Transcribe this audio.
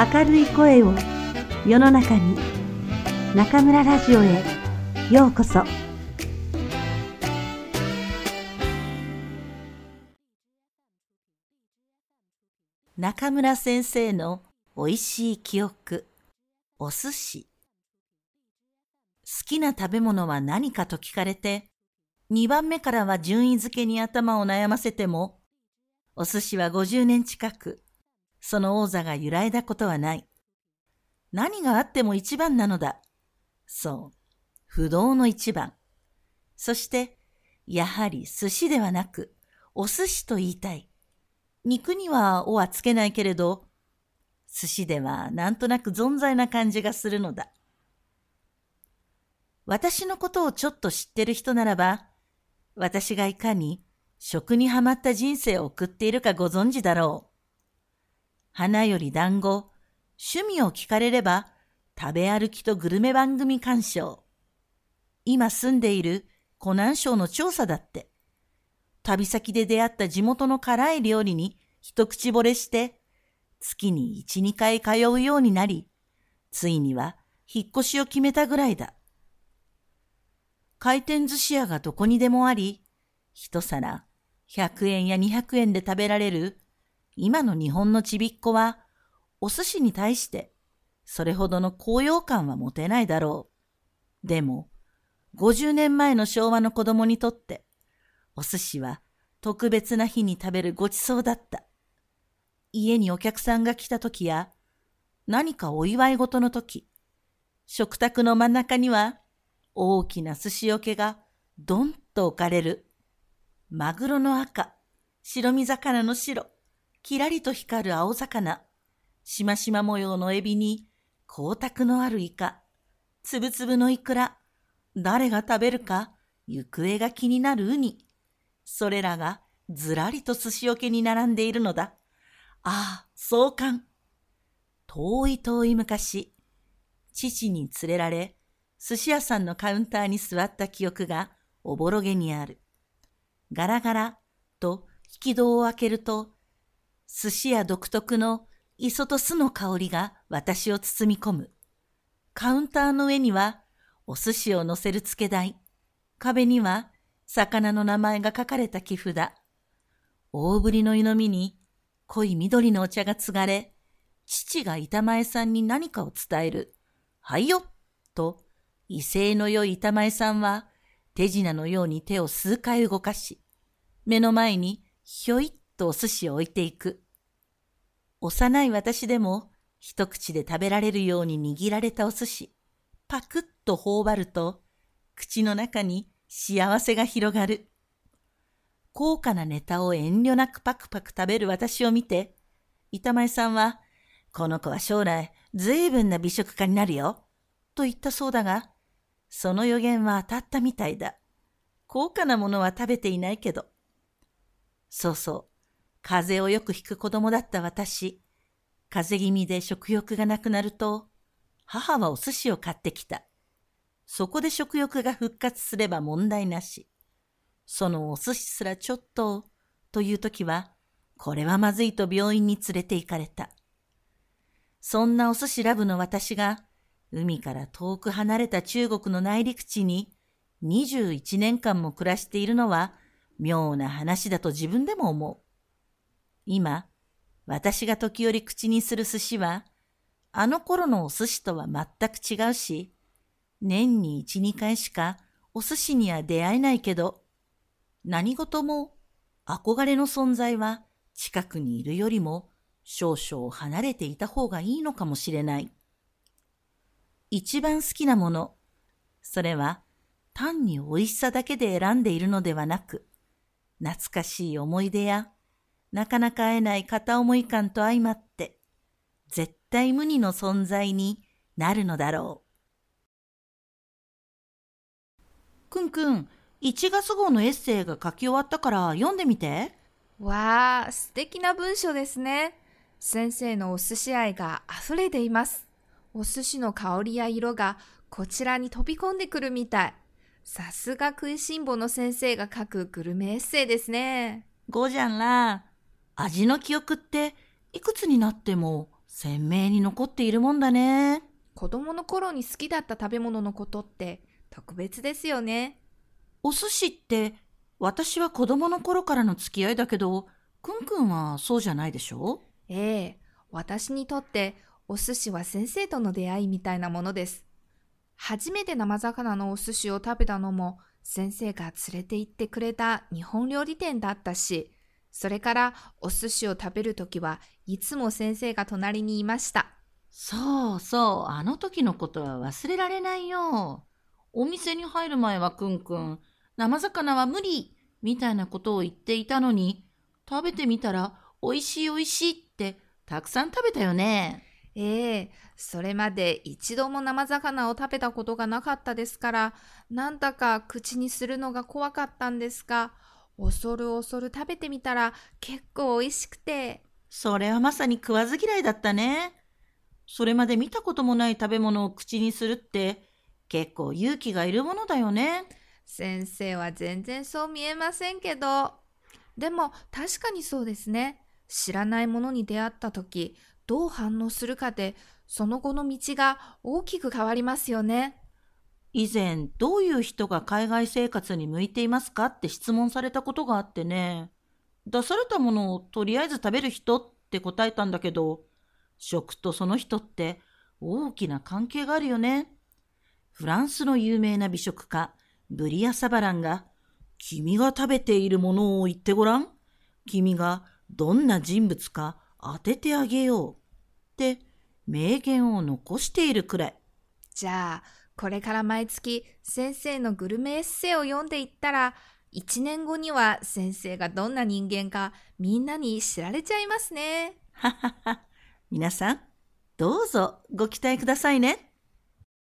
明るい声を世の中に中村ラジオへようこそ。中村先生のおいしい記憶お寿司。好きな食べ物は何かと聞かれて2番目からは順位付けに頭を悩ませてもお寿司は50年近くその王座が揺らいだことはない。何があっても一番なのだ。そう、不動の一番。そして、やはり寿司ではなく、お寿司と言いたい。肉にはおはつけないけれど、寿司ではなんとなく存在な感じがするのだ。私のことをちょっと知ってる人ならば、私がいかに食にはまった人生を送っているかご存知だろう。花より団子、趣味を聞かれれば、食べ歩きとグルメ番組鑑賞。今住んでいる湖南省の調査だって。旅先で出会った地元の辛い料理に一口惚れして、月に一、二回通うようになり、ついには引っ越しを決めたぐらいだ。回転寿司屋がどこにでもあり、一皿100円や200円で食べられる今の日本のちびっこは、お寿司に対して、それほどの高揚感は持てないだろう。でも、50年前の昭和の子供にとって、お寿司は特別な日に食べるごちそうだった。家にお客さんが来た時や、何かお祝い事の時、食卓の真ん中には大きな寿司桶がドンと置かれる。マグロの赤、白身魚の白、きらりと光る青魚、しましま模様のエビに、光沢のあるイカ、つぶつぶのイクラ、誰が食べるか、行方が気になるウニ、それらがずらりと寿司桶に並んでいるのだ。ああ、壮観。遠い遠い昔、父に連れられ、寿司屋さんのカウンターに座った記憶がおぼろげにある。ガラガラと引き戸を開けると、寿司屋独特の磯と酢の香りが私を包み込む。カウンターの上にはお寿司を乗せる付け台。壁には魚の名前が書かれた木札。大ぶりの湯飲みに濃い緑のお茶が継がれ、父が板前さんに何かを伝える。はいよと、威勢の良い板前さんは手品のように手を数回動かし、目の前にひょいっとお寿司を置いていく。幼い私でも一口で食べられるように握られたお寿司、パクッと頬張ると、口の中に幸せが広がる。高価なネタを遠慮なくパクパク食べる私を見て、板前さんは、この子は将来随分な美食家になるよ、と言ったそうだが、その予言は当たったみたいだ。高価なものは食べていないけど。そうそう。風邪をよくひく子供だった私。風邪気味で食欲がなくなると、母はお寿司を買ってきた。そこで食欲が復活すれば問題なし。そのお寿司すらちょっと、という時は、これはまずいと病院に連れて行かれた。そんなお寿司ラブの私が、海から遠く離れた中国の内陸地に21年間も暮らしているのは妙な話だと自分でも思う。今、私が時折口にする寿司は、あの頃のお寿司とは全く違うし、年に一、二回しかお寿司には出会えないけど、何事も憧れの存在は近くにいるよりも少々離れていた方がいいのかもしれない。一番好きなもの、それは単に美味しさだけで選んでいるのではなく、懐かしい思い出やなかなか会えない片思い感と相まって、絶対無二の存在になるのだろう。くんくん、1月号のエッセイが書き終わったから読んでみて。わあ、素敵な文章ですね。先生のお寿司愛が溢れています。お寿司の香りや色がこちらに飛び込んでくるみたい。さすが食いしん坊の先生が書くグルメエッセイですね。ごじゃんら。味の記憶っていくつになっても鮮明に残っているもんだね。子供の頃に好きだった食べ物のことって特別ですよね。お寿司って、私は子供の頃からの付き合いだけど、くんくんはそうじゃないでしょ？ええ、私にとってお寿司は先生との出会いみたいなものです。初めて生魚のお寿司を食べたのも先生が連れて行ってくれた日本料理店だったし、それからお寿司を食べるときはいつも先生が隣にいました。そうそう、あの時のことは忘れられないよ。お店に入る前はくんくん、生魚は無理みたいなことを言っていたのに、食べてみたら美味しい美味しいってたくさん食べたよね。ええそれまで一度も生魚を食べたことがなかったですから、なんだか口にするのが怖かったんですが、恐る恐る食べてみたら結構美味しくて、それはまさに食わず嫌いだったね。それまで見たこともない食べ物を口にするって結構勇気がいるものだよね。先生は全然そう見えませんけど。でも確かにそうですね。知らないものに出会った時、どう反応するかで、その後の道が大きく変わりますよね。以前どういう人が海外生活に向いていますかって質問されたことがあってね。出されたものをとりあえず食べる人って答えたんだけど、食とその人って大きな関係があるよね。フランスの有名な美食家、ブリア・サバランが、君が食べているものを言ってごらん。君がどんな人物か当ててあげよう。って名言を残しているくらい。じゃあ、これから毎月先生のグルメエッセイを読んでいったら、1年後には先生がどんな人間かみんなに知られちゃいますね。ははは。皆さん、どうぞご期待くださいね。